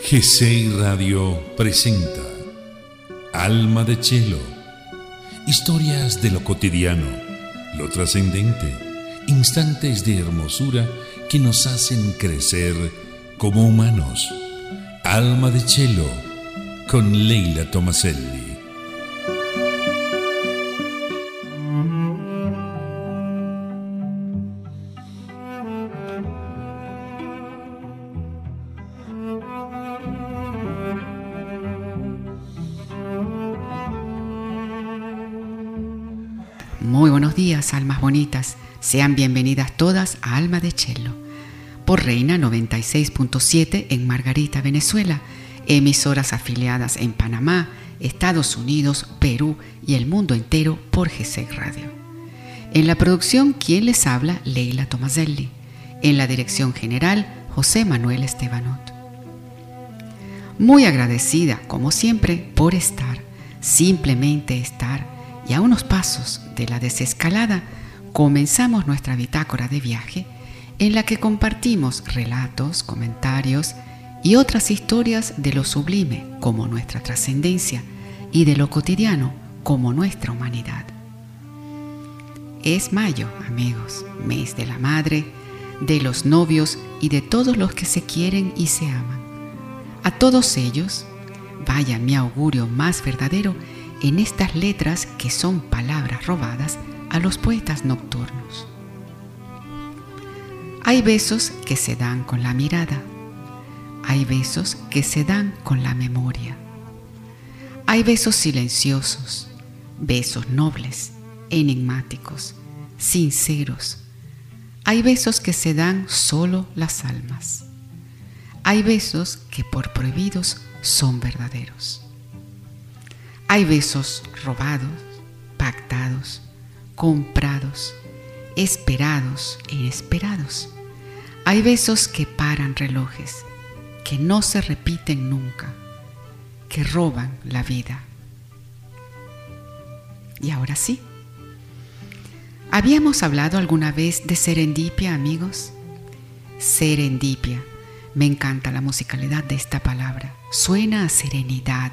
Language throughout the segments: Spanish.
GCI Radio presenta Alma de Chelo. Historias de lo cotidiano, lo trascendente, instantes de hermosura que nos hacen crecer como humanos. Alma de Chelo con Leila Tomaselli. Sean bienvenidas todas a Alma de Chelo. Por Reina 96.7 en Margarita, Venezuela. Emisoras afiliadas en Panamá, Estados Unidos, Perú y el mundo entero por GC Radio. En la producción, quien les habla, Leila Tomaselli. En la dirección general, José Manuel Estebanot. Muy agradecida, como siempre, por estar, simplemente estar y a unos pasos de la desescalada comenzamos nuestra bitácora de viaje en la que compartimos relatos, comentarios y otras historias de lo sublime como nuestra trascendencia y de lo cotidiano como nuestra humanidad. Es mayo, amigos, mes de la madre, de los novios y de todos los que se quieren y se aman. A todos ellos, vaya mi augurio más verdadero en estas letras que son palabras robadas a los poetas nocturnos. Hay besos que se dan con la mirada, hay besos que se dan con la memoria, hay besos silenciosos, besos nobles, enigmáticos, sinceros, hay besos que se dan solo las almas, hay besos que por prohibidos son verdaderos. Hay besos robados, pactados, comprados, esperados e inesperados. Hay besos que paran relojes, que no se repiten nunca, que roban la vida. Y ahora sí. ¿Habíamos hablado alguna vez de serendipia, amigos? Serendipia. Me encanta la musicalidad de esta palabra. Suena a serenidad,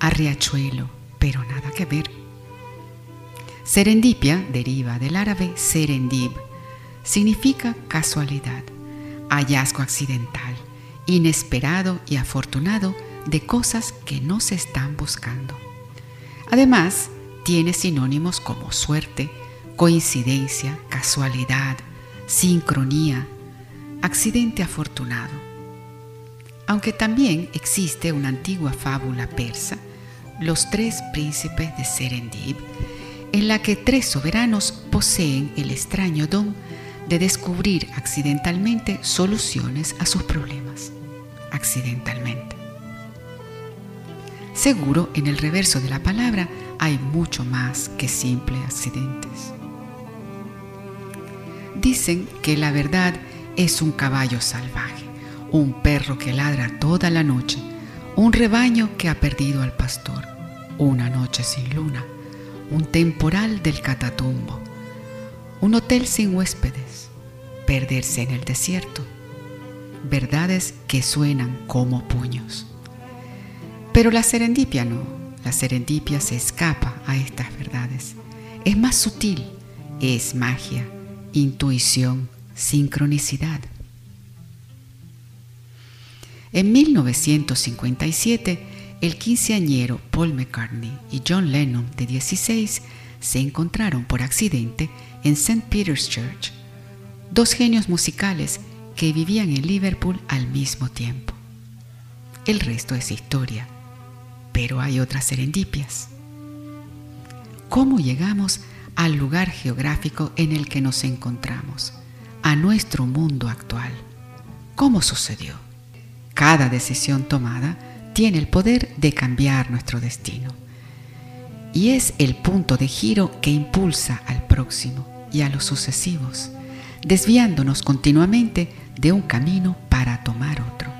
a riachuelo, pero nada que ver. Serendipia deriva del árabe serendib, significa casualidad, hallazgo accidental, inesperado y afortunado de cosas que no se están buscando. Además, tiene sinónimos como suerte, coincidencia, casualidad, sincronía, accidente afortunado. Aunque también existe una antigua fábula persa los tres príncipes de Serendib, en la que tres soberanos poseen el extraño don de descubrir accidentalmente soluciones a sus problemas. Accidentalmente. Seguro en el reverso de la palabra hay mucho más que simples accidentes. Dicen que la verdad es un caballo salvaje, un perro que ladra toda la noche, un rebaño que ha perdido al pastor, una noche sin luna, un temporal del catatumbo, un hotel sin huéspedes, perderse en el desierto, verdades que suenan como puños. Pero la serendipia no, la serendipia se escapa a estas verdades. Es más sutil, es magia, intuición, sincronicidad. En 1957, el quinceañero Paul McCartney y John Lennon, de 16, se encontraron por accidente en St. Peter's Church, dos genios musicales que vivían en Liverpool al mismo tiempo. El resto es historia, pero hay otras serendipias. ¿Cómo llegamos al lugar geográfico en el que nos encontramos, a nuestro mundo actual? ¿Cómo sucedió? Cada decisión tomada tiene el poder de cambiar nuestro destino. Y es el punto de giro que impulsa al próximo y a los sucesivos, desviándonos continuamente de un camino para tomar otro.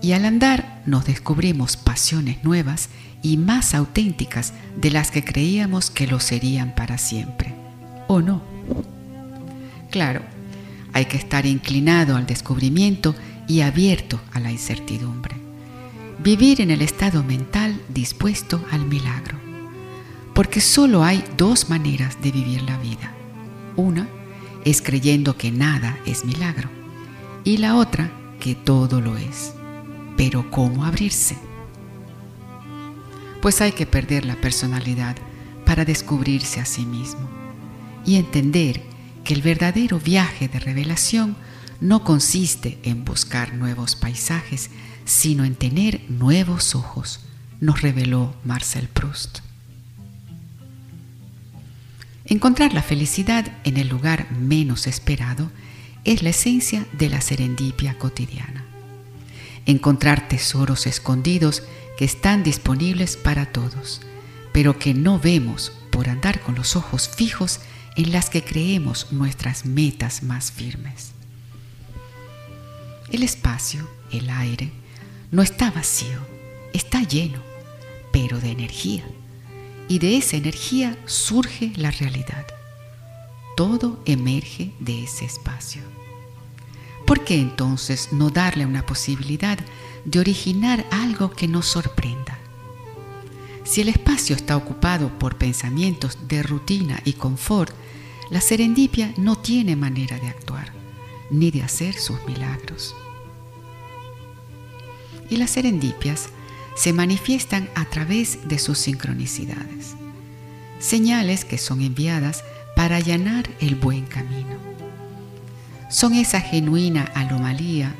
Y al andar nos descubrimos pasiones nuevas y más auténticas de las que creíamos que lo serían para siempre. ¿O no? Claro, hay que estar inclinado al descubrimiento y abierto a la incertidumbre. Vivir en el estado mental dispuesto al milagro. Porque solo hay dos maneras de vivir la vida. Una es creyendo que nada es milagro y la otra que todo lo es. Pero ¿cómo abrirse? Pues hay que perder la personalidad para descubrirse a sí mismo y entender que el verdadero viaje de revelación no consiste en buscar nuevos paisajes, sino en tener nuevos ojos, nos reveló Marcel Proust. Encontrar la felicidad en el lugar menos esperado es la esencia de la serendipia cotidiana. Encontrar tesoros escondidos que están disponibles para todos, pero que no vemos por andar con los ojos fijos en las que creemos nuestras metas más firmes. El espacio, el aire, no está vacío, está lleno, pero de energía. Y de esa energía surge la realidad. Todo emerge de ese espacio. ¿Por qué entonces no darle una posibilidad de originar algo que nos sorprenda? Si el espacio está ocupado por pensamientos de rutina y confort, la serendipia no tiene manera de actuar ni de hacer sus milagros. Y las serendipias se manifiestan a través de sus sincronicidades, señales que son enviadas para allanar el buen camino. Son esa genuina anomalía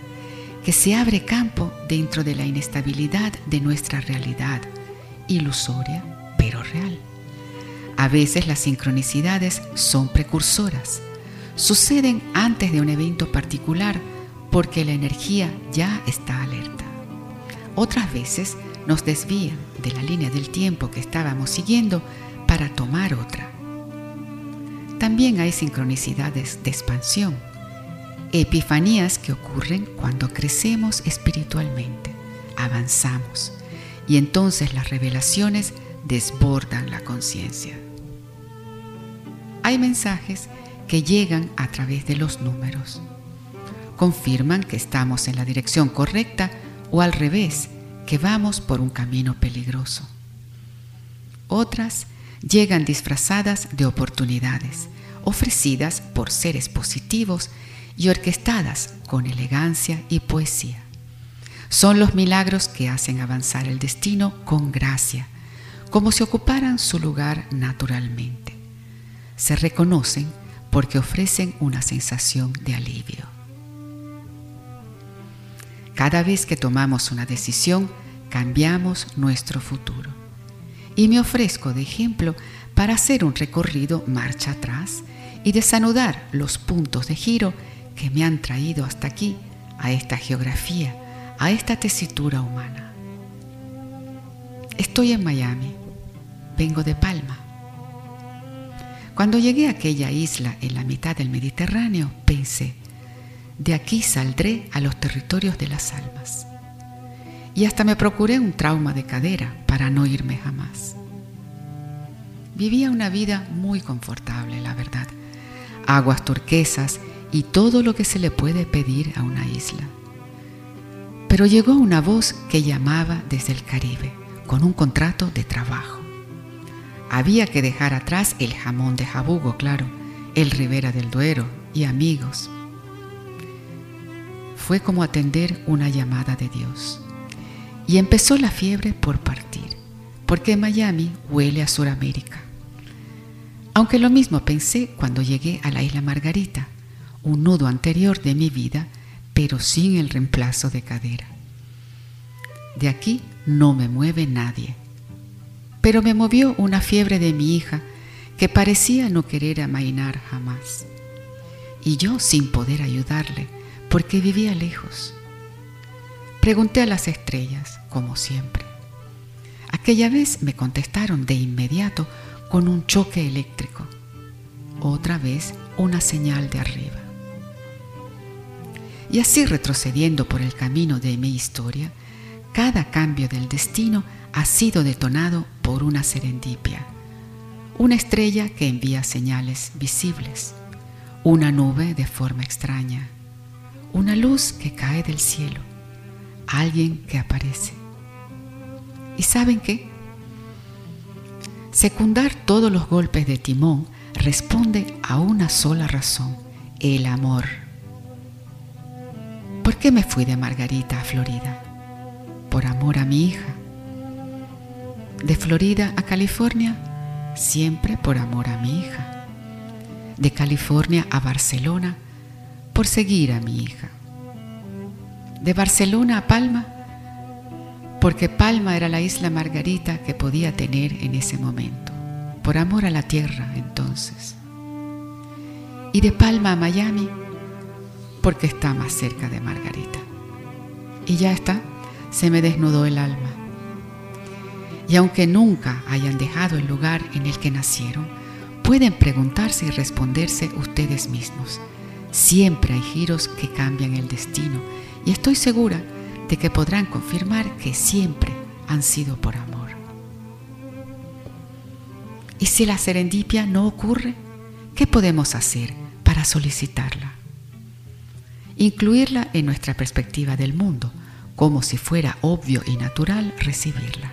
que se abre campo dentro de la inestabilidad de nuestra realidad, ilusoria pero real. A veces las sincronicidades son precursoras, suceden antes de un evento particular porque la energía ya está alerta. Otras veces nos desvían de la línea del tiempo que estábamos siguiendo para tomar otra. También hay sincronicidades de expansión, epifanías que ocurren cuando crecemos espiritualmente, avanzamos y entonces las revelaciones desbordan la conciencia. Hay mensajes que llegan a través de los números. Confirman que estamos en la dirección correcta o al revés, que vamos por un camino peligroso. Otras llegan disfrazadas de oportunidades, ofrecidas por seres positivos y orquestadas con elegancia y poesía. Son los milagros que hacen avanzar el destino con gracia, como si ocuparan su lugar naturalmente. Se reconocen porque ofrecen una sensación de alivio. Cada vez que tomamos una decisión, cambiamos nuestro futuro. Y me ofrezco de ejemplo para hacer un recorrido marcha atrás y desanudar los puntos de giro que me han traído hasta aquí, a esta geografía, a esta tesitura humana. Estoy en Miami, vengo de Palma. Cuando llegué a aquella isla en la mitad del Mediterráneo, pensé, de aquí saldré a los territorios de las almas. Y hasta me procuré un trauma de cadera para no irme jamás. Vivía una vida muy confortable, la verdad. Aguas turquesas y todo lo que se le puede pedir a una isla. Pero llegó una voz que llamaba desde el Caribe, con un contrato de trabajo. Había que dejar atrás el jamón de jabugo, claro, el Ribera del Duero y amigos. Fue como atender una llamada de Dios. Y empezó la fiebre por partir, porque Miami huele a Sudamérica. Aunque lo mismo pensé cuando llegué a la isla Margarita, un nudo anterior de mi vida, pero sin el reemplazo de cadera. De aquí no me mueve nadie pero me movió una fiebre de mi hija que parecía no querer amainar jamás. Y yo sin poder ayudarle, porque vivía lejos. Pregunté a las estrellas, como siempre. Aquella vez me contestaron de inmediato con un choque eléctrico. Otra vez una señal de arriba. Y así retrocediendo por el camino de mi historia, cada cambio del destino ha sido detonado por una serendipia, una estrella que envía señales visibles, una nube de forma extraña, una luz que cae del cielo, alguien que aparece. ¿Y saben qué? Secundar todos los golpes de timón responde a una sola razón, el amor. ¿Por qué me fui de Margarita a Florida? Por amor a mi hija. De Florida a California, siempre por amor a mi hija. De California a Barcelona, por seguir a mi hija. De Barcelona a Palma, porque Palma era la isla Margarita que podía tener en ese momento, por amor a la tierra entonces. Y de Palma a Miami, porque está más cerca de Margarita. Y ya está, se me desnudó el alma. Y aunque nunca hayan dejado el lugar en el que nacieron, pueden preguntarse y responderse ustedes mismos. Siempre hay giros que cambian el destino y estoy segura de que podrán confirmar que siempre han sido por amor. ¿Y si la serendipia no ocurre? ¿Qué podemos hacer para solicitarla? Incluirla en nuestra perspectiva del mundo, como si fuera obvio y natural recibirla.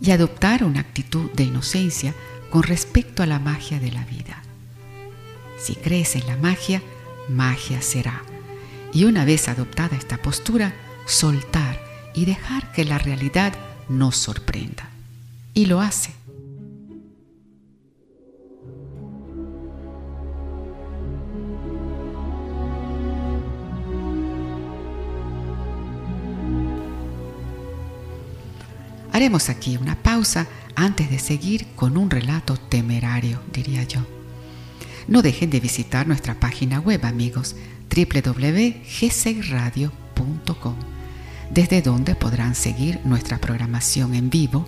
Y adoptar una actitud de inocencia con respecto a la magia de la vida. Si crees en la magia, magia será y una vez adoptada esta postura, soltar y dejar que la realidad nos sorprenda. Y lo hace. Haremos aquí una pausa antes de seguir con un relato temerario, diría yo. No dejen de visitar nuestra página web, amigos, www.gsradio.com, desde donde podrán seguir nuestra programación en vivo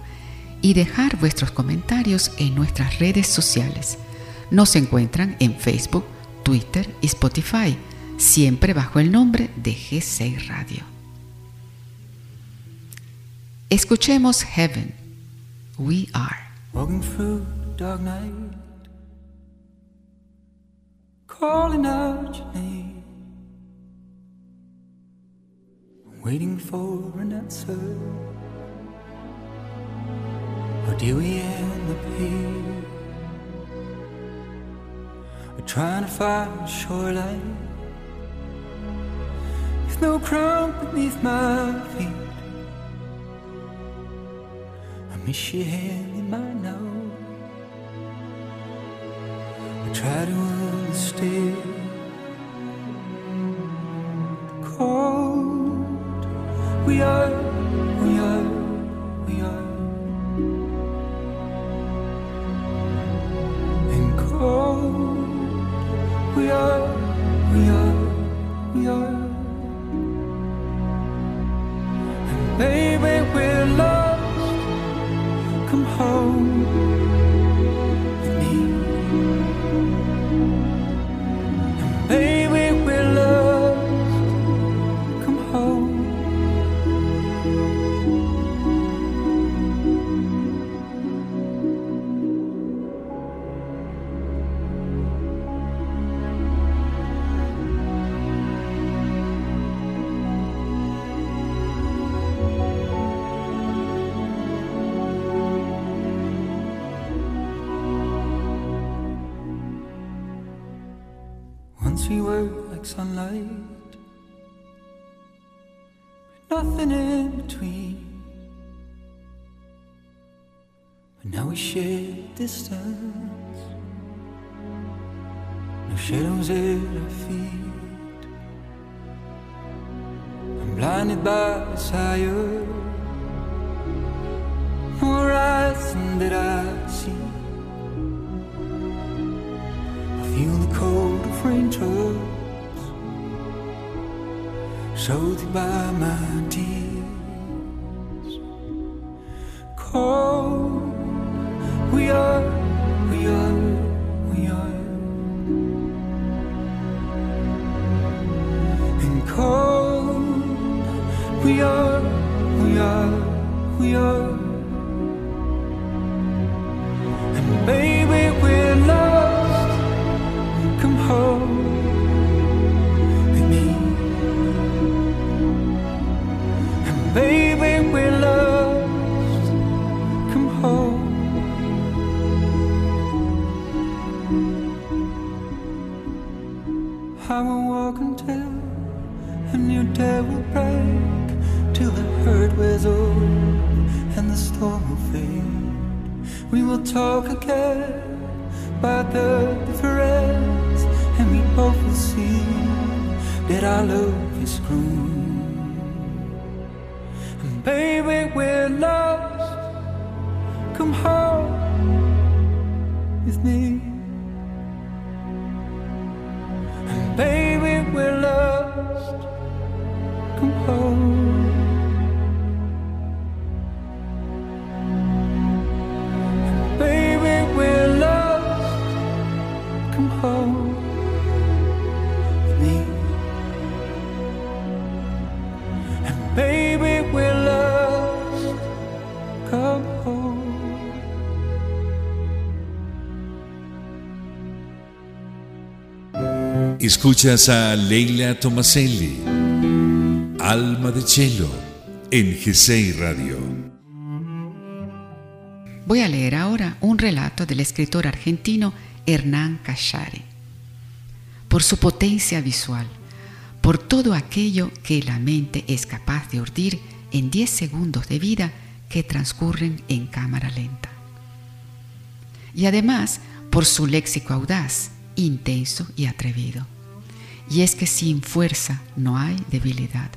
y dejar vuestros comentarios en nuestras redes sociales. Nos encuentran en Facebook, Twitter y Spotify, siempre bajo el nombre de G6 Radio. Escuchemos Heaven. We are. Calling out your name. waiting for an answer? Or do we end up here? We're trying to find a shoreline with no crown beneath my feet. I miss your hand in mine now. I try to understand the call we are, We were like sunlight, but nothing in between. But now we share distance, no shadows at our feet. I'm blinded by desire, no horizon that I see. Raindrops soothed by my tears. Cold, we are, we are, we are. And cold, we are, we are, we are. Our day will break till the hurt wears off and the storm will fade. We will talk again about the difference, and we both will see that our love is grown. And baby, we're lost. Come home with me. Escuchas a Leila Tomaselli, Alma de Cielo, en Gesei Radio. Voy a leer ahora un relato del escritor argentino Hernán Cachare. Por su potencia visual, por todo aquello que la mente es capaz de urdir en 10 segundos de vida que transcurren en cámara lenta. Y además por su léxico audaz, intenso y atrevido. Y es que sin fuerza no hay debilidad.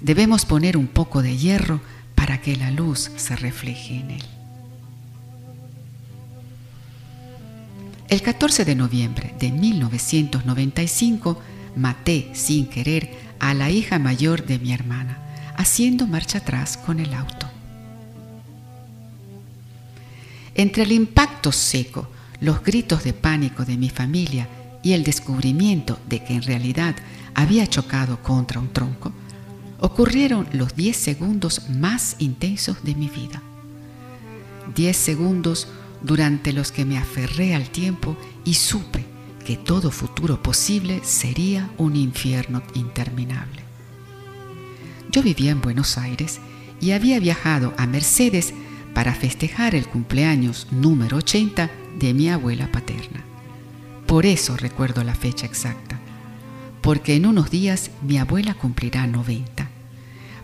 Debemos poner un poco de hierro para que la luz se refleje en él. El 14 de noviembre de 1995 maté sin querer a la hija mayor de mi hermana, haciendo marcha atrás con el auto. Entre el impacto seco, los gritos de pánico de mi familia y el descubrimiento de que en realidad había chocado contra un tronco, ocurrieron los 10 segundos más intensos de mi vida. 10 segundos durante los que me aferré al tiempo y supe que todo futuro posible sería un infierno interminable. Yo vivía en Buenos Aires y había viajado a Mercedes para festejar el cumpleaños número 80 de mi abuela paterna. Por eso recuerdo la fecha exacta, porque en unos días mi abuela cumplirá 90,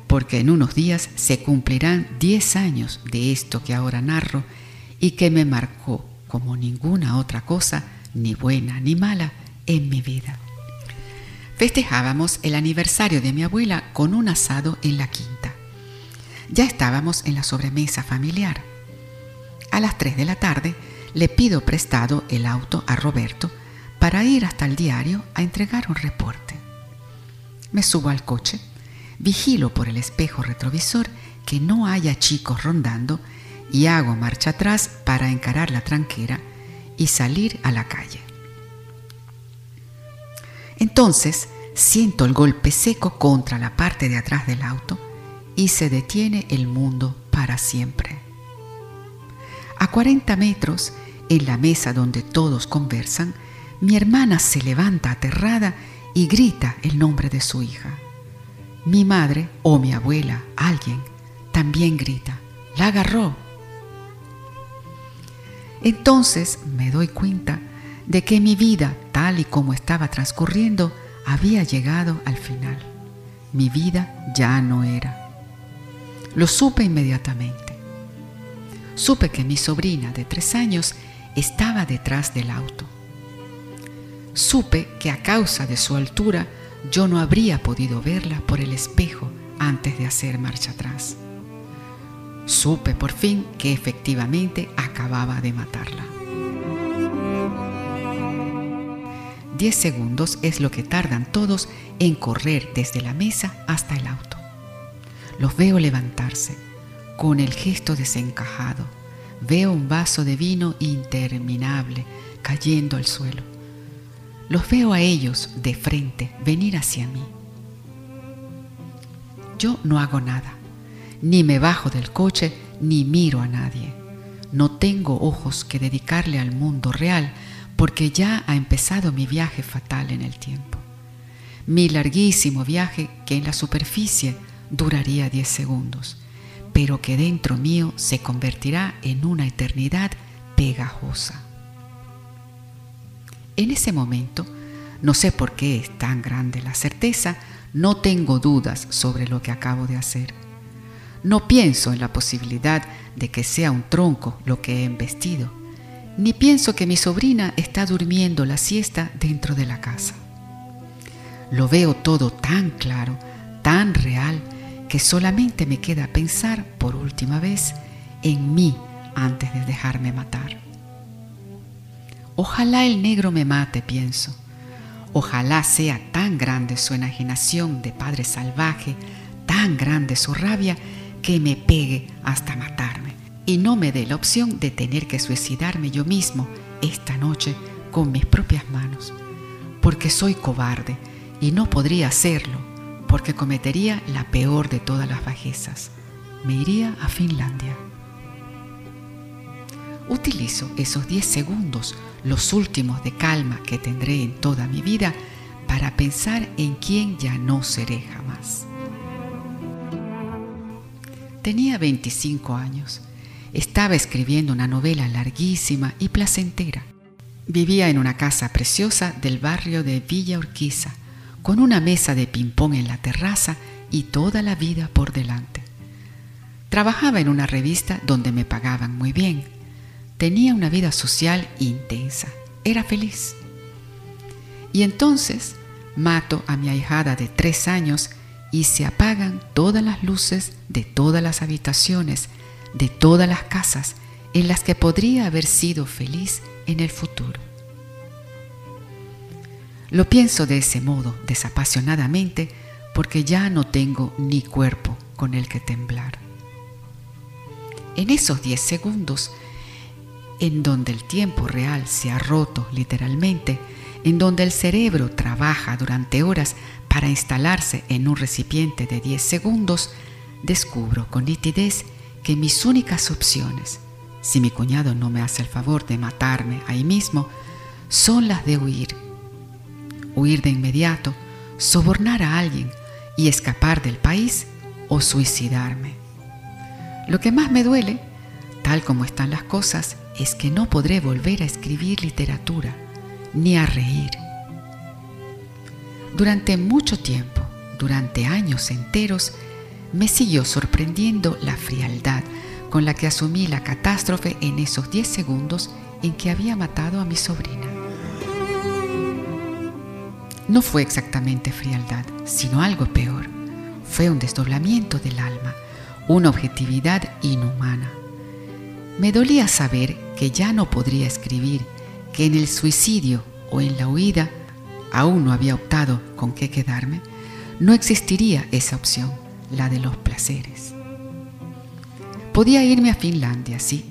porque en unos días se cumplirán 10 años de esto que ahora narro y que me marcó como ninguna otra cosa, ni buena ni mala, en mi vida. Festejábamos el aniversario de mi abuela con un asado en la quinta. Ya estábamos en la sobremesa familiar. A las 3 de la tarde le pido prestado el auto a Roberto para ir hasta el diario a entregar un reporte. Me subo al coche, vigilo por el espejo retrovisor que no haya chicos rondando y hago marcha atrás para encarar la tranquera y salir a la calle. Entonces siento el golpe seco contra la parte de atrás del auto y se detiene el mundo para siempre. A 40 metros, en la mesa donde todos conversan, mi hermana se levanta aterrada y grita el nombre de su hija. Mi madre o mi abuela, alguien, también grita, la agarró. Entonces me doy cuenta de que mi vida, tal y como estaba transcurriendo, había llegado al final. Mi vida ya no era. Lo supe inmediatamente. Supe que mi sobrina de tres años estaba detrás del auto. Supe que a causa de su altura yo no habría podido verla por el espejo antes de hacer marcha atrás. Supe por fin que efectivamente acababa de matarla. Diez segundos es lo que tardan todos en correr desde la mesa hasta el auto. Los veo levantarse con el gesto desencajado. Veo un vaso de vino interminable cayendo al suelo. Los veo a ellos de frente venir hacia mí. Yo no hago nada, ni me bajo del coche, ni miro a nadie. No tengo ojos que dedicarle al mundo real porque ya ha empezado mi viaje fatal en el tiempo. Mi larguísimo viaje que en la superficie duraría 10 segundos, pero que dentro mío se convertirá en una eternidad pegajosa. En ese momento, no sé por qué es tan grande la certeza, no tengo dudas sobre lo que acabo de hacer. No pienso en la posibilidad de que sea un tronco lo que he embestido, ni pienso que mi sobrina está durmiendo la siesta dentro de la casa. Lo veo todo tan claro, tan real, que solamente me queda pensar por última vez en mí antes de dejarme matar. Ojalá el negro me mate, pienso. Ojalá sea tan grande su enajenación de padre salvaje, tan grande su rabia, que me pegue hasta matarme y no me dé la opción de tener que suicidarme yo mismo esta noche con mis propias manos, porque soy cobarde y no podría hacerlo, porque cometería la peor de todas las bajezas. Me iría a Finlandia. Utilizo esos 10 segundos, los últimos de calma que tendré en toda mi vida, para pensar en quién ya no seré jamás. Tenía 25 años. Estaba escribiendo una novela larguísima y placentera. Vivía en una casa preciosa del barrio de Villa Urquiza, con una mesa de ping-pong en la terraza y toda la vida por delante. Trabajaba en una revista donde me pagaban muy bien. Tenía una vida social intensa. Era feliz. Y entonces mato a mi ahijada de tres años y se apagan todas las luces de todas las habitaciones, de todas las casas en las que podría haber sido feliz en el futuro. Lo pienso de ese modo, desapasionadamente, porque ya no tengo ni cuerpo con el que temblar. En esos 10 segundos, en donde el tiempo real se ha roto literalmente, en donde el cerebro trabaja durante horas para instalarse en un recipiente de 10 segundos, descubro con nitidez que mis únicas opciones, si mi cuñado no me hace el favor de matarme ahí mismo, son las de huir. Huir de inmediato, sobornar a alguien y escapar del país o suicidarme. Lo que más me duele, tal como están las cosas, es que no podré volver a escribir literatura ni a reír durante mucho tiempo, durante años enteros, me siguió sorprendiendo la frialdad con la que asumí la catástrofe en esos 10 segundos en que había matado a mi sobrina. No fue exactamente frialdad, sino algo peor. Fue un desdoblamiento del alma, una objetividad inhumana. Me dolía saber que ya no podría escribir, que en el suicidio o en la huida aún no había optado con qué quedarme, no existiría esa opción, la de los placeres. Podía irme a Finlandia, sí,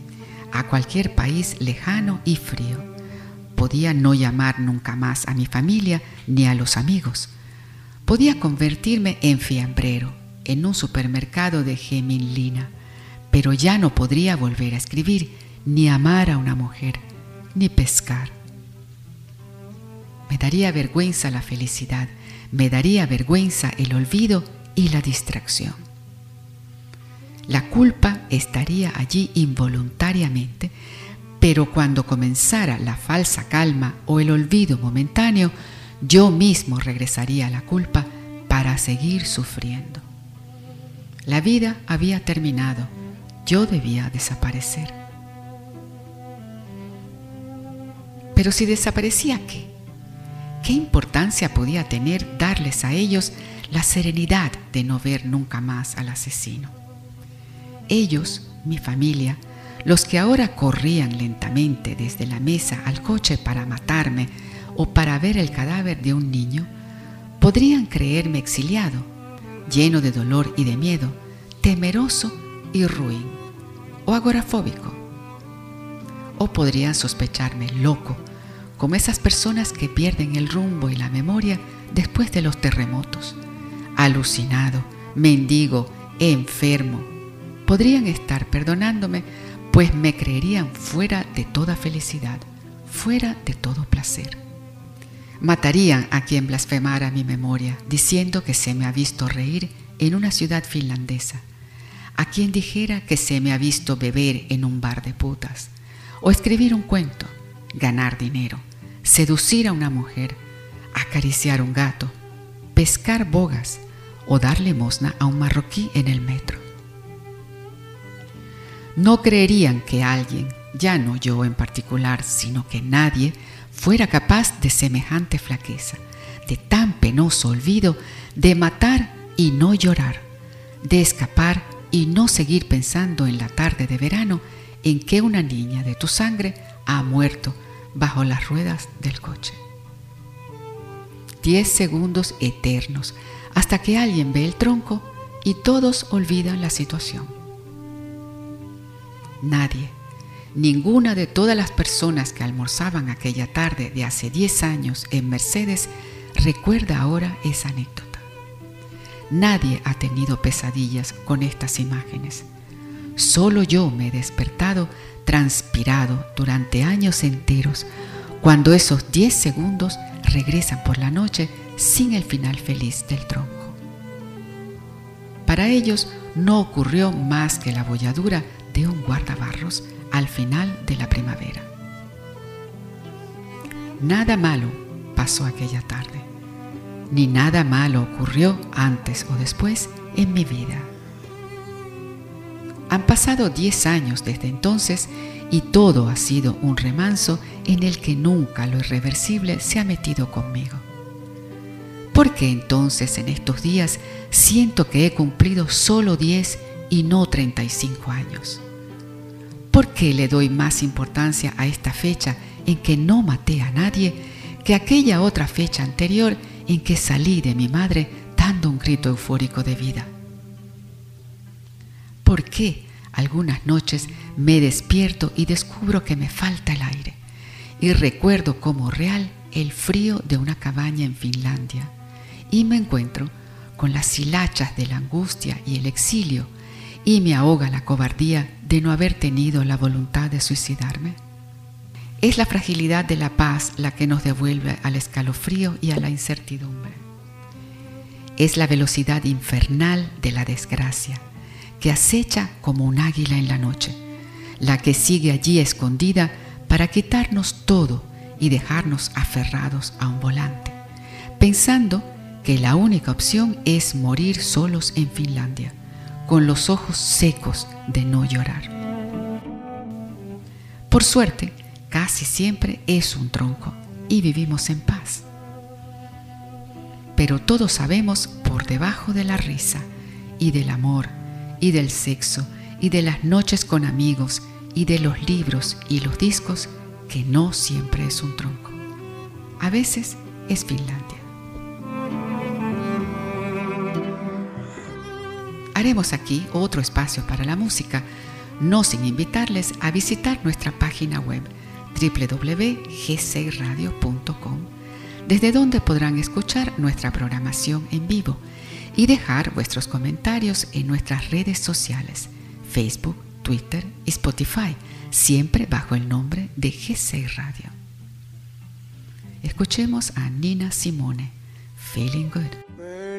a cualquier país lejano y frío. Podía no llamar nunca más a mi familia ni a los amigos. Podía convertirme en fiambrero en un supermercado de Geminlina, pero ya no podría volver a escribir, ni amar a una mujer, ni pescar me daría vergüenza la felicidad, me daría vergüenza el olvido y la distracción. La culpa estaría allí involuntariamente, pero cuando comenzara la falsa calma o el olvido momentáneo, yo mismo regresaría a la culpa para seguir sufriendo. La vida había terminado, yo debía desaparecer. Pero si desaparecía, ¿qué? ¿Qué importancia podía tener darles a ellos la serenidad de no ver nunca más al asesino? Ellos, mi familia, los que ahora corrían lentamente desde la mesa al coche para matarme o para ver el cadáver de un niño, podrían creerme exiliado, lleno de dolor y de miedo, temeroso y ruin, o agorafóbico. O podrían sospecharme loco, como esas personas que pierden el rumbo y la memoria después de los terremotos. Alucinado, mendigo, enfermo. Podrían estar perdonándome, pues me creerían fuera de toda felicidad, fuera de todo placer. Matarían a quien blasfemara mi memoria, diciendo que se me ha visto reír en una ciudad finlandesa, a quien dijera que se me ha visto beber en un bar de putas, o escribir un cuento, ganar dinero seducir a una mujer, acariciar un gato, pescar bogas o dar limosna a un marroquí en el metro. No creerían que alguien, ya no yo en particular, sino que nadie, fuera capaz de semejante flaqueza, de tan penoso olvido, de matar y no llorar, de escapar y no seguir pensando en la tarde de verano en que una niña de tu sangre ha muerto bajo las ruedas del coche. Diez segundos eternos hasta que alguien ve el tronco y todos olvidan la situación. Nadie, ninguna de todas las personas que almorzaban aquella tarde de hace 10 años en Mercedes recuerda ahora esa anécdota. Nadie ha tenido pesadillas con estas imágenes. Solo yo me he despertado transpirado durante años enteros cuando esos 10 segundos regresan por la noche sin el final feliz del tronco. Para ellos no ocurrió más que la bolladura de un guardabarros al final de la primavera. Nada malo pasó aquella tarde, ni nada malo ocurrió antes o después en mi vida. Han pasado 10 años desde entonces y todo ha sido un remanso en el que nunca lo irreversible se ha metido conmigo. ¿Por qué entonces en estos días siento que he cumplido solo 10 y no 35 años? ¿Por qué le doy más importancia a esta fecha en que no maté a nadie que aquella otra fecha anterior en que salí de mi madre dando un grito eufórico de vida? ¿Por qué algunas noches me despierto y descubro que me falta el aire? Y recuerdo como real el frío de una cabaña en Finlandia y me encuentro con las hilachas de la angustia y el exilio y me ahoga la cobardía de no haber tenido la voluntad de suicidarme. Es la fragilidad de la paz la que nos devuelve al escalofrío y a la incertidumbre. Es la velocidad infernal de la desgracia que acecha como un águila en la noche, la que sigue allí escondida para quitarnos todo y dejarnos aferrados a un volante, pensando que la única opción es morir solos en Finlandia, con los ojos secos de no llorar. Por suerte, casi siempre es un tronco y vivimos en paz. Pero todos sabemos por debajo de la risa y del amor y del sexo y de las noches con amigos y de los libros y los discos que no siempre es un tronco. A veces es Finlandia. Haremos aquí otro espacio para la música, no sin invitarles a visitar nuestra página web www.g6radio.com, desde donde podrán escuchar nuestra programación en vivo y dejar vuestros comentarios en nuestras redes sociales, Facebook, Twitter y Spotify, siempre bajo el nombre de G6 Radio. Escuchemos a Nina Simone, Feeling Good.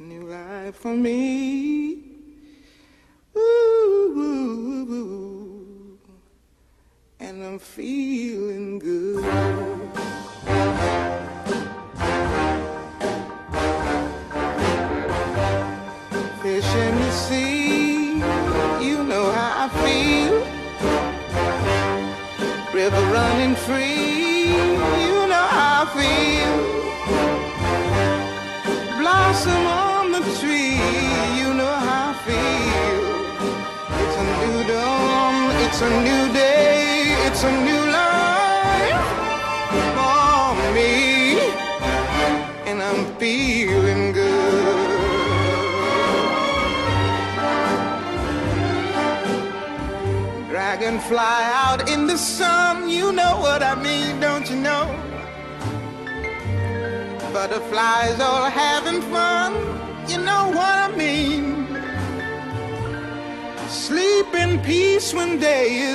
new life for me. Ooh, ooh, ooh, and I'm feeling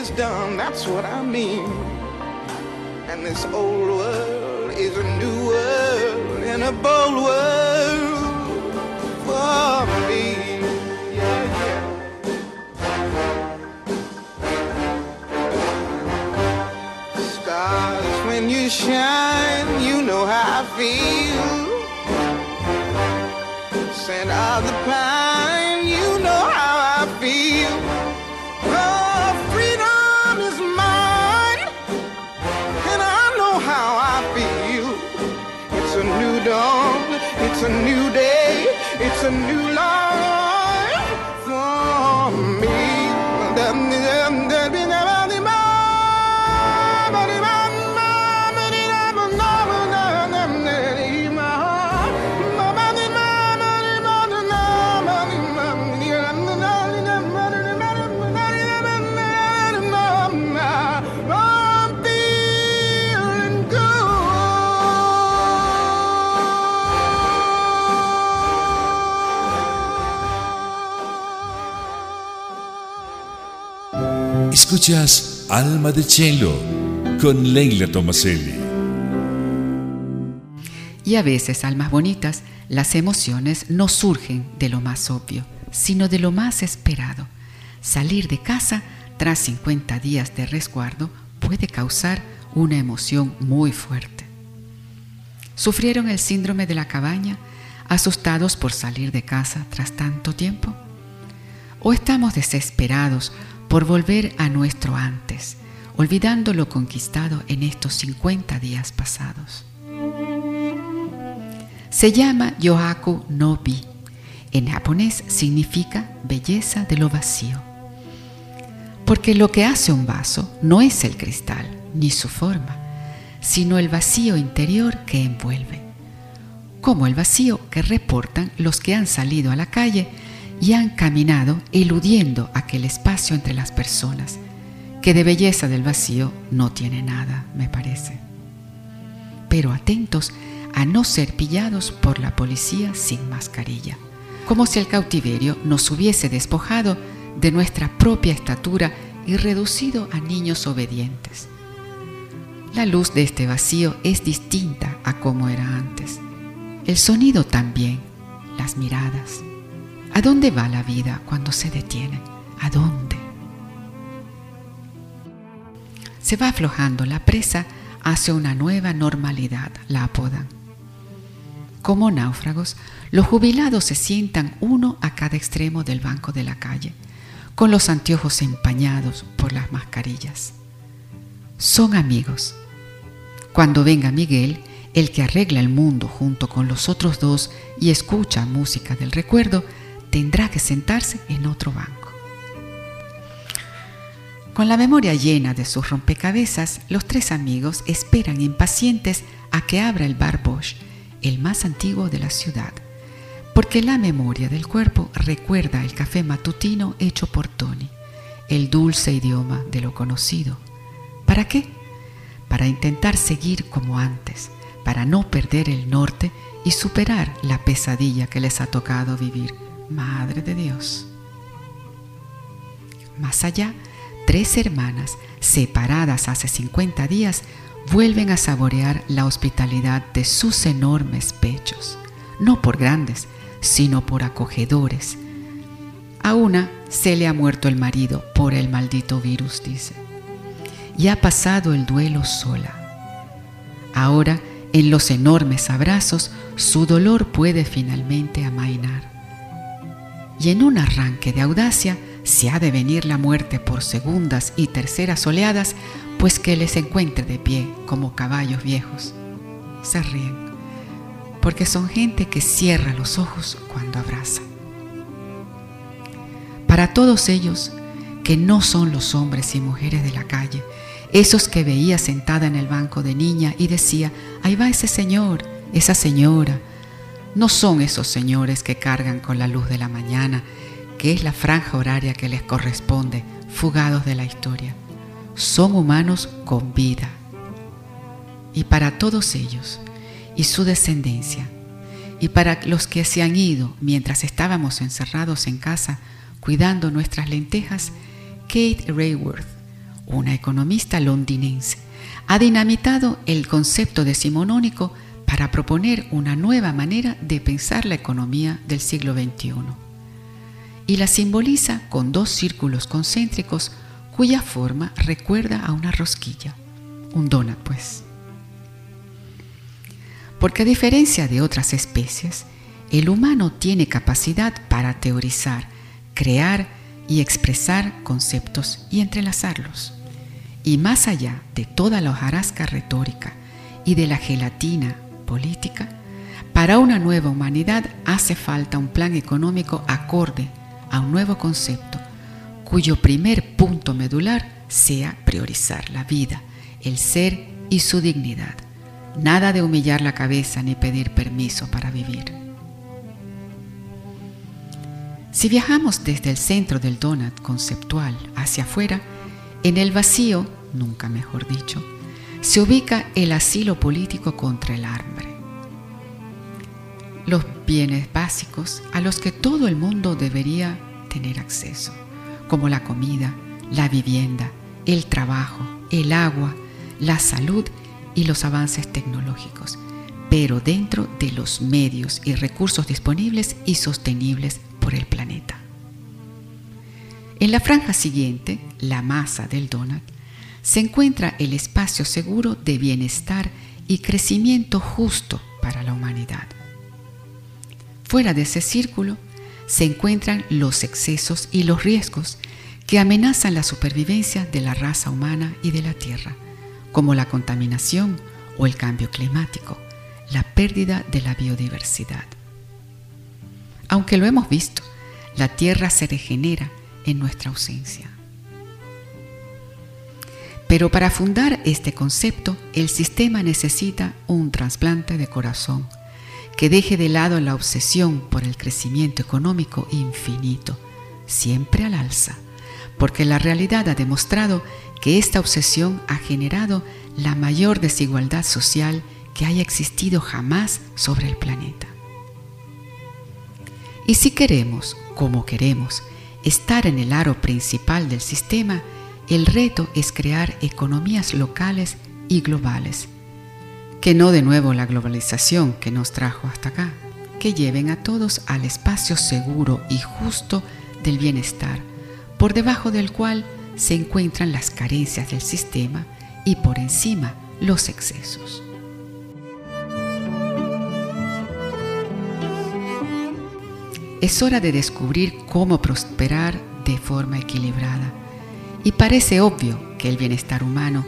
is done, that's what I mean. I'm Escuchas Alma de Chelo con Leila Tomaselli. Y a veces, almas bonitas, las emociones no surgen de lo más obvio, sino de lo más esperado. Salir de casa tras 50 días de resguardo puede causar una emoción muy fuerte. ¿Sufrieron el síndrome de la cabaña, asustados por salir de casa tras tanto tiempo? ¿O estamos desesperados por volver a nuestro antes, olvidando lo conquistado en estos 50 días pasados? Se llama Yohaku no Bi. En japonés significa belleza de lo vacío. Porque lo que hace un vaso no es el cristal ni su forma, sino el vacío interior que envuelve. Como el vacío que reportan los que han salido a la calle y han caminado eludiendo aquel espacio entre las personas, que de belleza del vacío no tiene nada, me parece. Pero atentos a no ser pillados por la policía sin mascarilla, como si el cautiverio nos hubiese despojado de nuestra propia estatura y reducido a niños obedientes. La luz de este vacío es distinta a como era antes. El sonido también, las miradas. ¿A dónde va la vida cuando se detiene? ¿A dónde? Se va aflojando la presa hacia una nueva normalidad, la apodan. Como náufragos, los jubilados se sientan uno a cada extremo del banco de la calle, con los anteojos empañados por las mascarillas. Son amigos. Cuando venga Miguel, el que arregla el mundo junto con los otros dos y escucha música del recuerdo, tendrá que sentarse en otro banco. Con la memoria llena de sus rompecabezas, los tres amigos esperan impacientes a que abra el bar Bosch, el más antiguo de la ciudad, porque la memoria del cuerpo recuerda el café matutino hecho por Tony, el dulce idioma de lo conocido. ¿Para qué? Para intentar seguir como antes, para no perder el norte y superar la pesadilla que les ha tocado vivir. Madre de Dios. Más allá, tres hermanas, separadas hace 50 días, vuelven a saborear la hospitalidad de sus enormes pechos, no por grandes, sino por acogedores. A una se le ha muerto el marido por el maldito virus, dice, y ha pasado el duelo sola. Ahora, en los enormes abrazos, su dolor puede finalmente amainar. Y en un arranque de audacia, si ha de venir la muerte por segundas y terceras oleadas, pues que les encuentre de pie como caballos viejos. Se ríen, porque son gente que cierra los ojos cuando abraza. Para todos ellos, que no son los hombres y mujeres de la calle, esos que veía sentada en el banco de niña y decía, ahí va ese señor, esa señora, no son esos señores que cargan con la luz de la mañana, que es la franja horaria que les corresponde, fugados de la historia. Son humanos con vida. Y para todos ellos y su descendencia, Y para los que se han ido mientras estábamos encerrados en casa cuidando nuestras lentejas, Kate Rayworth, una economista londinense, ha dinamitado el concepto decimonónico para proponer una nueva manera de pensar la economía del siglo XXI. Y la simboliza con dos círculos concéntricos cuya forma recuerda a una rosquilla, un donut pues. Porque a diferencia de otras especies, el humano tiene capacidad para teorizar, crear y expresar conceptos y entrelazarlos. Y más allá de toda la hojarasca retórica y de la gelatina política, para una nueva humanidad hace falta un plan económico acorde a un nuevo concepto, cuyo primer punto medular sea priorizar la vida, el ser y su dignidad. Nada de humillar la cabeza ni pedir permiso para vivir. Si viajamos desde el centro del donut conceptual hacia afuera, en el vacío, nunca mejor dicho, se ubica el asilo político contra el hambre. Los bienes básicos a los que todo el mundo debería tener acceso, como la comida, la vivienda, el trabajo, el agua, la salud y los avances tecnológicos, pero dentro de los medios y recursos disponibles y sostenibles por el planeta. En la franja siguiente, la masa del donut, se encuentra el espacio seguro de bienestar y crecimiento justo para la humanidad. Fuera de ese círculo se encuentran los excesos y los riesgos que amenazan la supervivencia de la raza humana y de la Tierra, como la contaminación o el cambio climático, la pérdida de la biodiversidad. Aunque lo hemos visto, la Tierra se regenera en nuestra ausencia. Pero para fundar este concepto, el sistema necesita un trasplante de corazón que deje de lado la obsesión por el crecimiento económico infinito, siempre al alza, porque la realidad ha demostrado que esta obsesión ha generado la mayor desigualdad social que haya existido jamás sobre el planeta. Y si queremos, como queremos, estar en el aro principal del sistema, el reto es crear economías locales y globales, que no de nuevo la globalización que nos trajo hasta acá, que lleven a todos al espacio seguro y justo del bienestar, por debajo del cual se encuentran las carencias del sistema y por encima los excesos. Es hora de descubrir cómo prosperar de forma equilibrada. Y parece obvio que el bienestar humano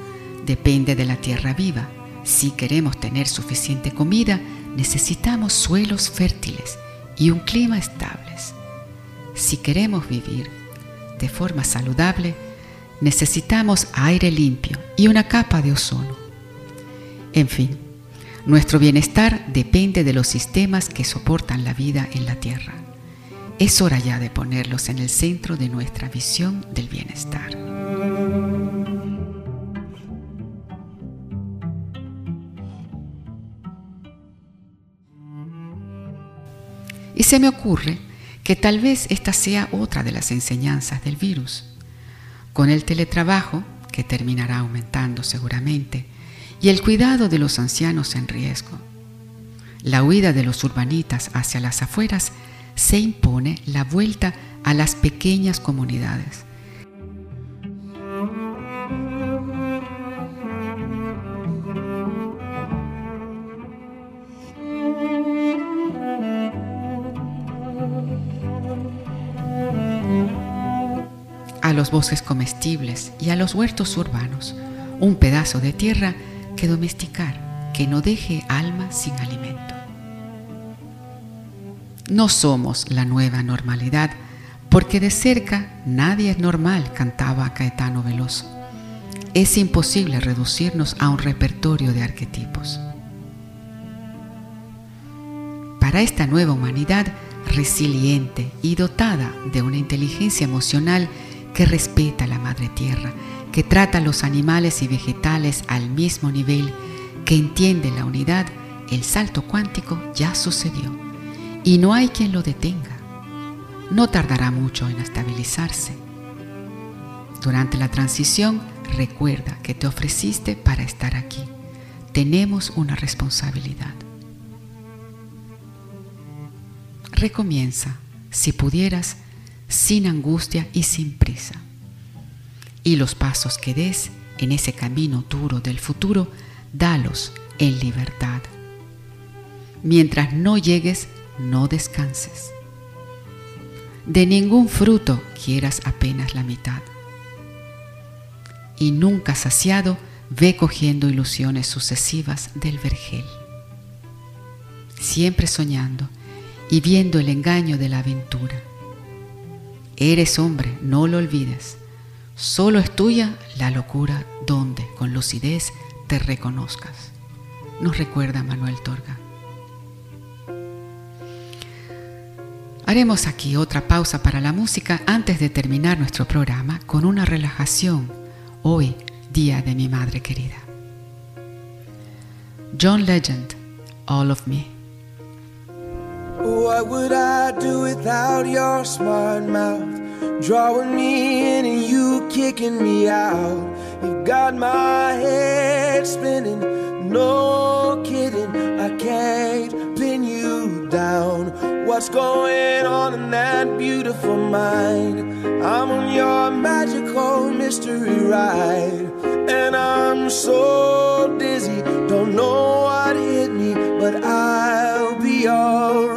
depende de la tierra viva. Si queremos tener suficiente comida, necesitamos suelos fértiles y un clima estables. Si queremos vivir de forma saludable, necesitamos aire limpio y una capa de ozono. En fin, nuestro bienestar depende de los sistemas que soportan la vida en la Tierra. Es hora ya de ponerlos en el centro de nuestra visión del bienestar. Y se me ocurre que tal vez esta sea otra de las enseñanzas del virus. Con el teletrabajo, que terminará aumentando seguramente, y el cuidado de los ancianos en riesgo, la huida de los urbanitas hacia las afueras se impone la vuelta a las pequeñas comunidades. a los bosques comestibles y a los huertos urbanos, un pedazo de tierra que domesticar, que no deje alma sin alimento. No somos la nueva normalidad, porque de cerca nadie es normal, cantaba Caetano Veloso. Es imposible reducirnos a un repertorio de arquetipos. Para esta nueva humanidad resiliente y dotada de una inteligencia emocional que respeta a la madre tierra, que trata a los animales y vegetales al mismo nivel, que entiende la unidad el salto cuántico ya sucedió y no hay quien lo detenga. No tardará mucho en estabilizarse. Durante la transición, recuerda que te ofreciste para estar aquí. Tenemos una responsabilidad. Recomienza, si pudieras, sin angustia y sin prisa. Y los pasos que des en ese camino duro del futuro, dalos en libertad. Mientras no llegues, no descanses. De ningún fruto quieras apenas la mitad. Y nunca saciado, ve cogiendo ilusiones sucesivas del vergel. Siempre soñando y viendo el engaño de la aventura. Eres hombre, no lo olvides. Solo es tuya la locura donde con lucidez te reconozcas. Nos recuerda Manuel Torga. Haremos aquí otra pausa para la música antes de terminar nuestro programa con una relajación hoy, Día de mi Madre querida. John Legend, All of Me. What would I do without your smart mouth? Drawing me in and you kicking me out. You got my head spinning, no kidding. I can't pin you down. What's going on in that beautiful mind? I'm on your magical mystery ride, and I'm so dizzy, don't know what hit me, but I'll be alright.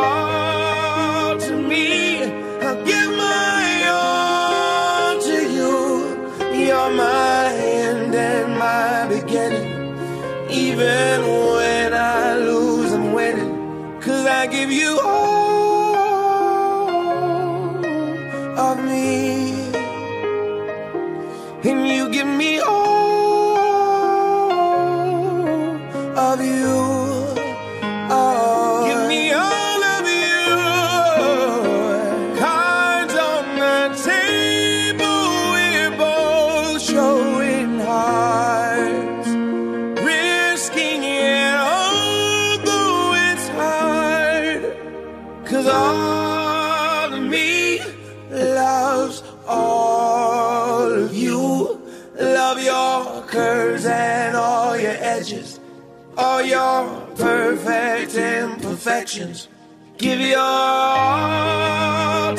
give you all of me. And you give me all Love your curves and all your edges, all your perfect imperfections. Give your all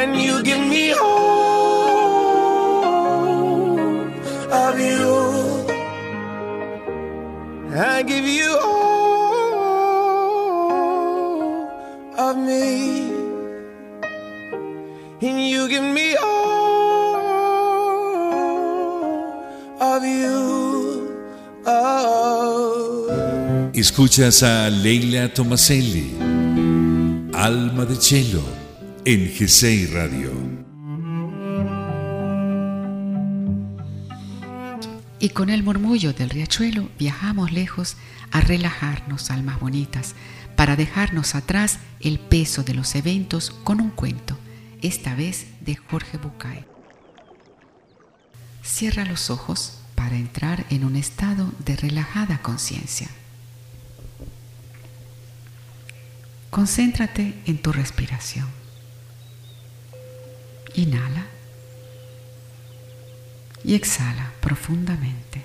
And you give me all of you. I give you all of me. And you give me all of you. Oh. Escuchas a Leila Tomaselli, Alma de Cielo, en GCI Radio. Y con el murmullo del riachuelo viajamos lejos a relajarnos, almas bonitas, para dejarnos atrás el peso de los eventos con un cuento, esta vez de Jorge Bucay. Cierra los ojos para entrar en un estado de relajada conciencia. Concéntrate en tu respiración. Inhala y exhala profundamente.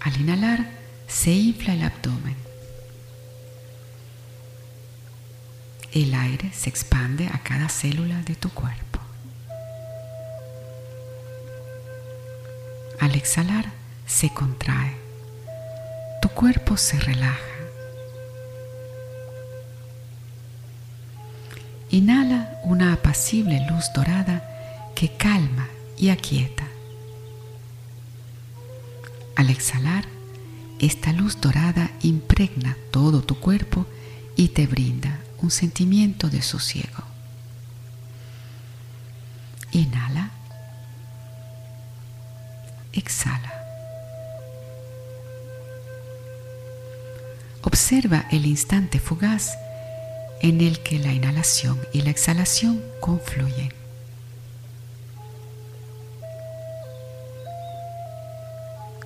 Al inhalar se infla el abdomen. El aire se expande a cada célula de tu cuerpo. Al exhalar se contrae. Tu cuerpo se relaja. Inhala una apacible luz dorada que calma y aquieta. Al exhalar, esta luz dorada impregna todo tu cuerpo y te brinda un sentimiento de sosiego. Inhala. Exhala. Observa el instante fugaz en el que la inhalación y la exhalación confluyen.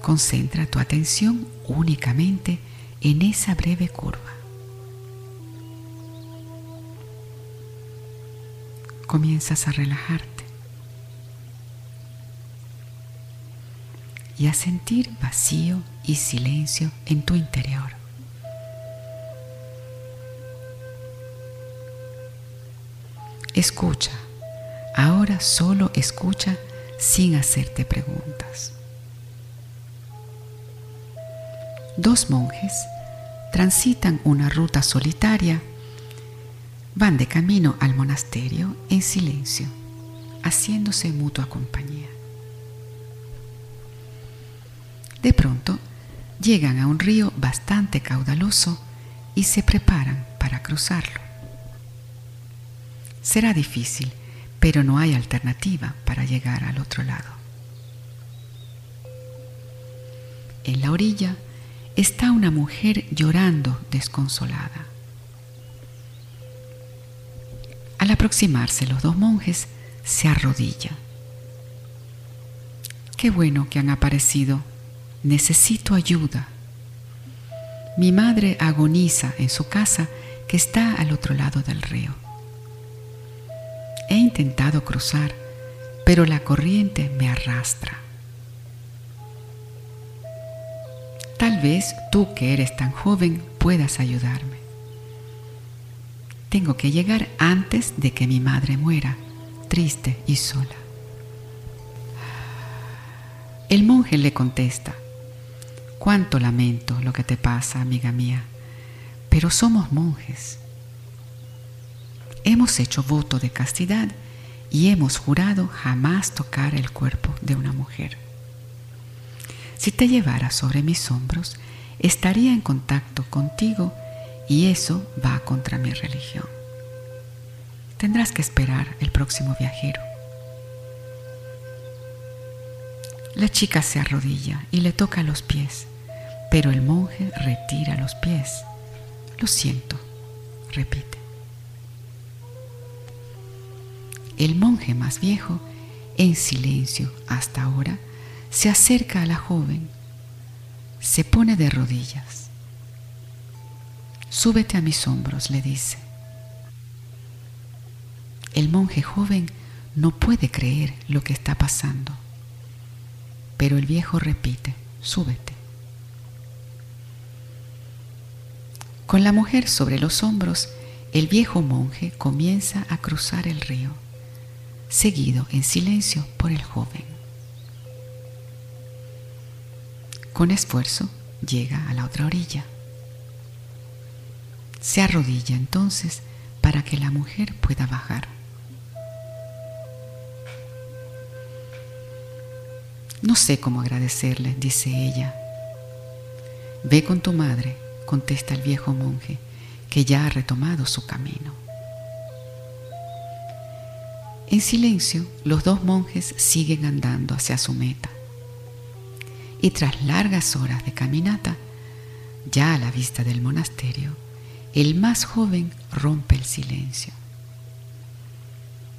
Concentra tu atención únicamente en esa breve curva. Comienzas a relajarte y a sentir vacío y silencio en tu interior. Escucha, ahora solo escucha sin hacerte preguntas. Dos monjes transitan una ruta solitaria, van de camino al monasterio en silencio, haciéndose mutua compañía. De pronto, llegan a un río bastante caudaloso y se preparan para cruzarlo. Será difícil, pero no hay alternativa para llegar al otro lado. En la orilla está una mujer llorando desconsolada. Al aproximarse los dos monjes, se arrodilla. Qué bueno que han aparecido. Necesito ayuda. Mi madre agoniza en su casa que está al otro lado del río. He intentado cruzar, pero la corriente me arrastra. Tal vez tú que eres tan joven puedas ayudarme. Tengo que llegar antes de que mi madre muera, triste y sola. El monje le contesta, cuánto lamento lo que te pasa, amiga mía, pero somos monjes. Hemos hecho voto de castidad y hemos jurado jamás tocar el cuerpo de una mujer. Si te llevara sobre mis hombros, estaría en contacto contigo y eso va contra mi religión. Tendrás que esperar el próximo viajero. La chica se arrodilla y le toca los pies, pero el monje retira los pies. Lo siento, repite. El monje más viejo, en silencio hasta ahora, se acerca a la joven, se pone de rodillas. Súbete a mis hombros, le dice. El monje joven no puede creer lo que está pasando. Pero el viejo repite, súbete. Con la mujer sobre los hombros, el viejo monje comienza a cruzar el río, seguido en silencio por el joven. Con esfuerzo llega a la otra orilla. Se arrodilla entonces para que la mujer pueda bajar. No sé cómo agradecerle, dice ella. Ve con tu madre, contesta el viejo monje, que ya ha retomado su camino. En silencio, los dos monjes siguen andando hacia su meta. Y tras largas horas de caminata, ya a la vista del monasterio, el más joven rompe el silencio.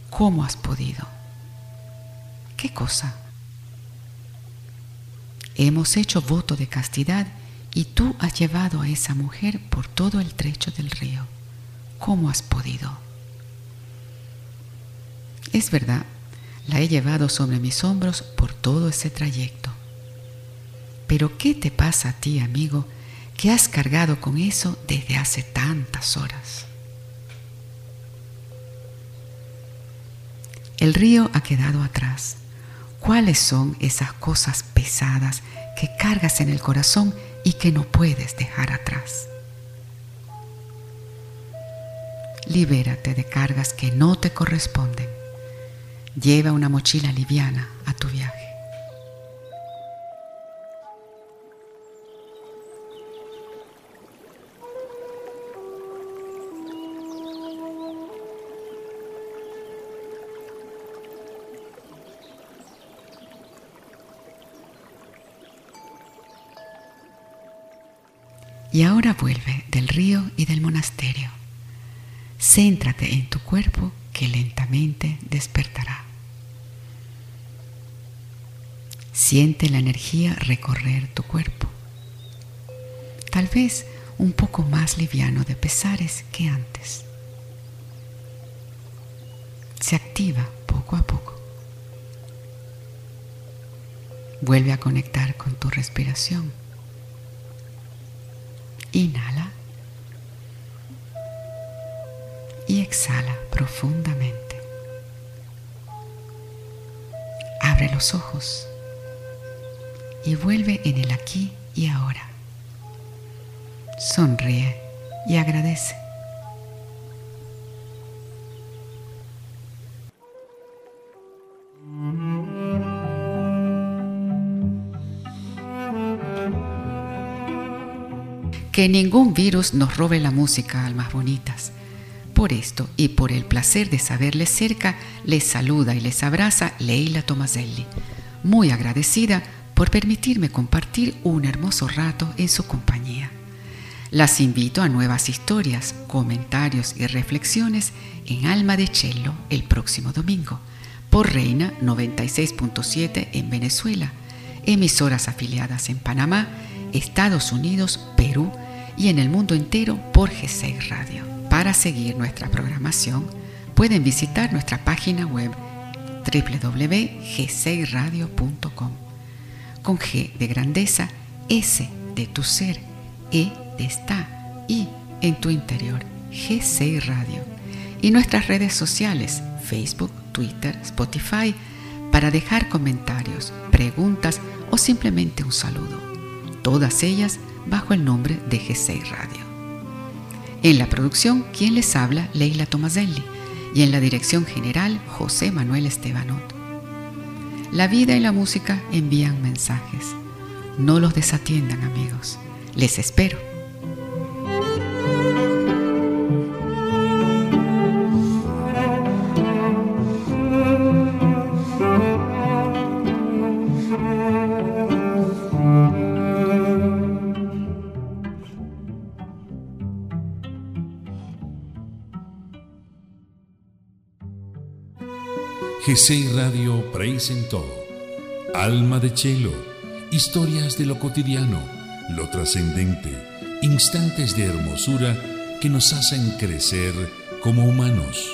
¿Cómo has podido? ¿Qué cosa? Hemos hecho voto de castidad y tú has llevado a esa mujer por todo el trecho del río. ¿Cómo has podido? Es verdad, la he llevado sobre mis hombros por todo ese trayecto. Pero ¿qué te pasa a ti, amigo, que has cargado con eso desde hace tantas horas? El río ha quedado atrás ¿Cuáles son esas cosas pesadas que cargas en el corazón y que no puedes dejar atrás? Libérate de cargas que no te corresponden. Lleva una mochila liviana a tu viaje. Y ahora vuelve del río y del monasterio. Céntrate en tu cuerpo que lentamente despertará. Siente la energía recorrer tu cuerpo. Tal vez un poco más liviano de pesares que antes. Se activa poco a poco. Vuelve a conectar con tu respiración Inhala y exhala profundamente. Abre los ojos y vuelve en el aquí y ahora. Sonríe y agradece. que ningún virus nos robe la música, almas bonitas. Por esto y por el placer de saberles cerca, les saluda y les abraza Leila Tomaselli, muy agradecida por permitirme compartir un hermoso rato en su compañía. Las invito a nuevas historias, comentarios y reflexiones en Alma de Cello el próximo domingo, por Reina 96.7 en Venezuela, emisoras afiliadas en Panamá, Estados Unidos, Perú, y en el mundo entero por G6 Radio. Para seguir nuestra programación, pueden visitar nuestra página web www.g6radio.com con G de grandeza, S de tu ser, E de está y en tu interior, G6 Radio. Y nuestras redes sociales, Facebook, Twitter, Spotify, para dejar comentarios, preguntas o simplemente un saludo. Todas ellas bajo el nombre de G6 Radio. En la producción, quien les habla, Leila Tomaselli, y en la dirección general, José Manuel Estebanot. La vida y la música envían mensajes. No los desatiendan, amigos. Les espero. G6 Radio presentó Alma de Chelo, historias de lo cotidiano, lo trascendente, instantes de hermosura que nos hacen crecer como humanos.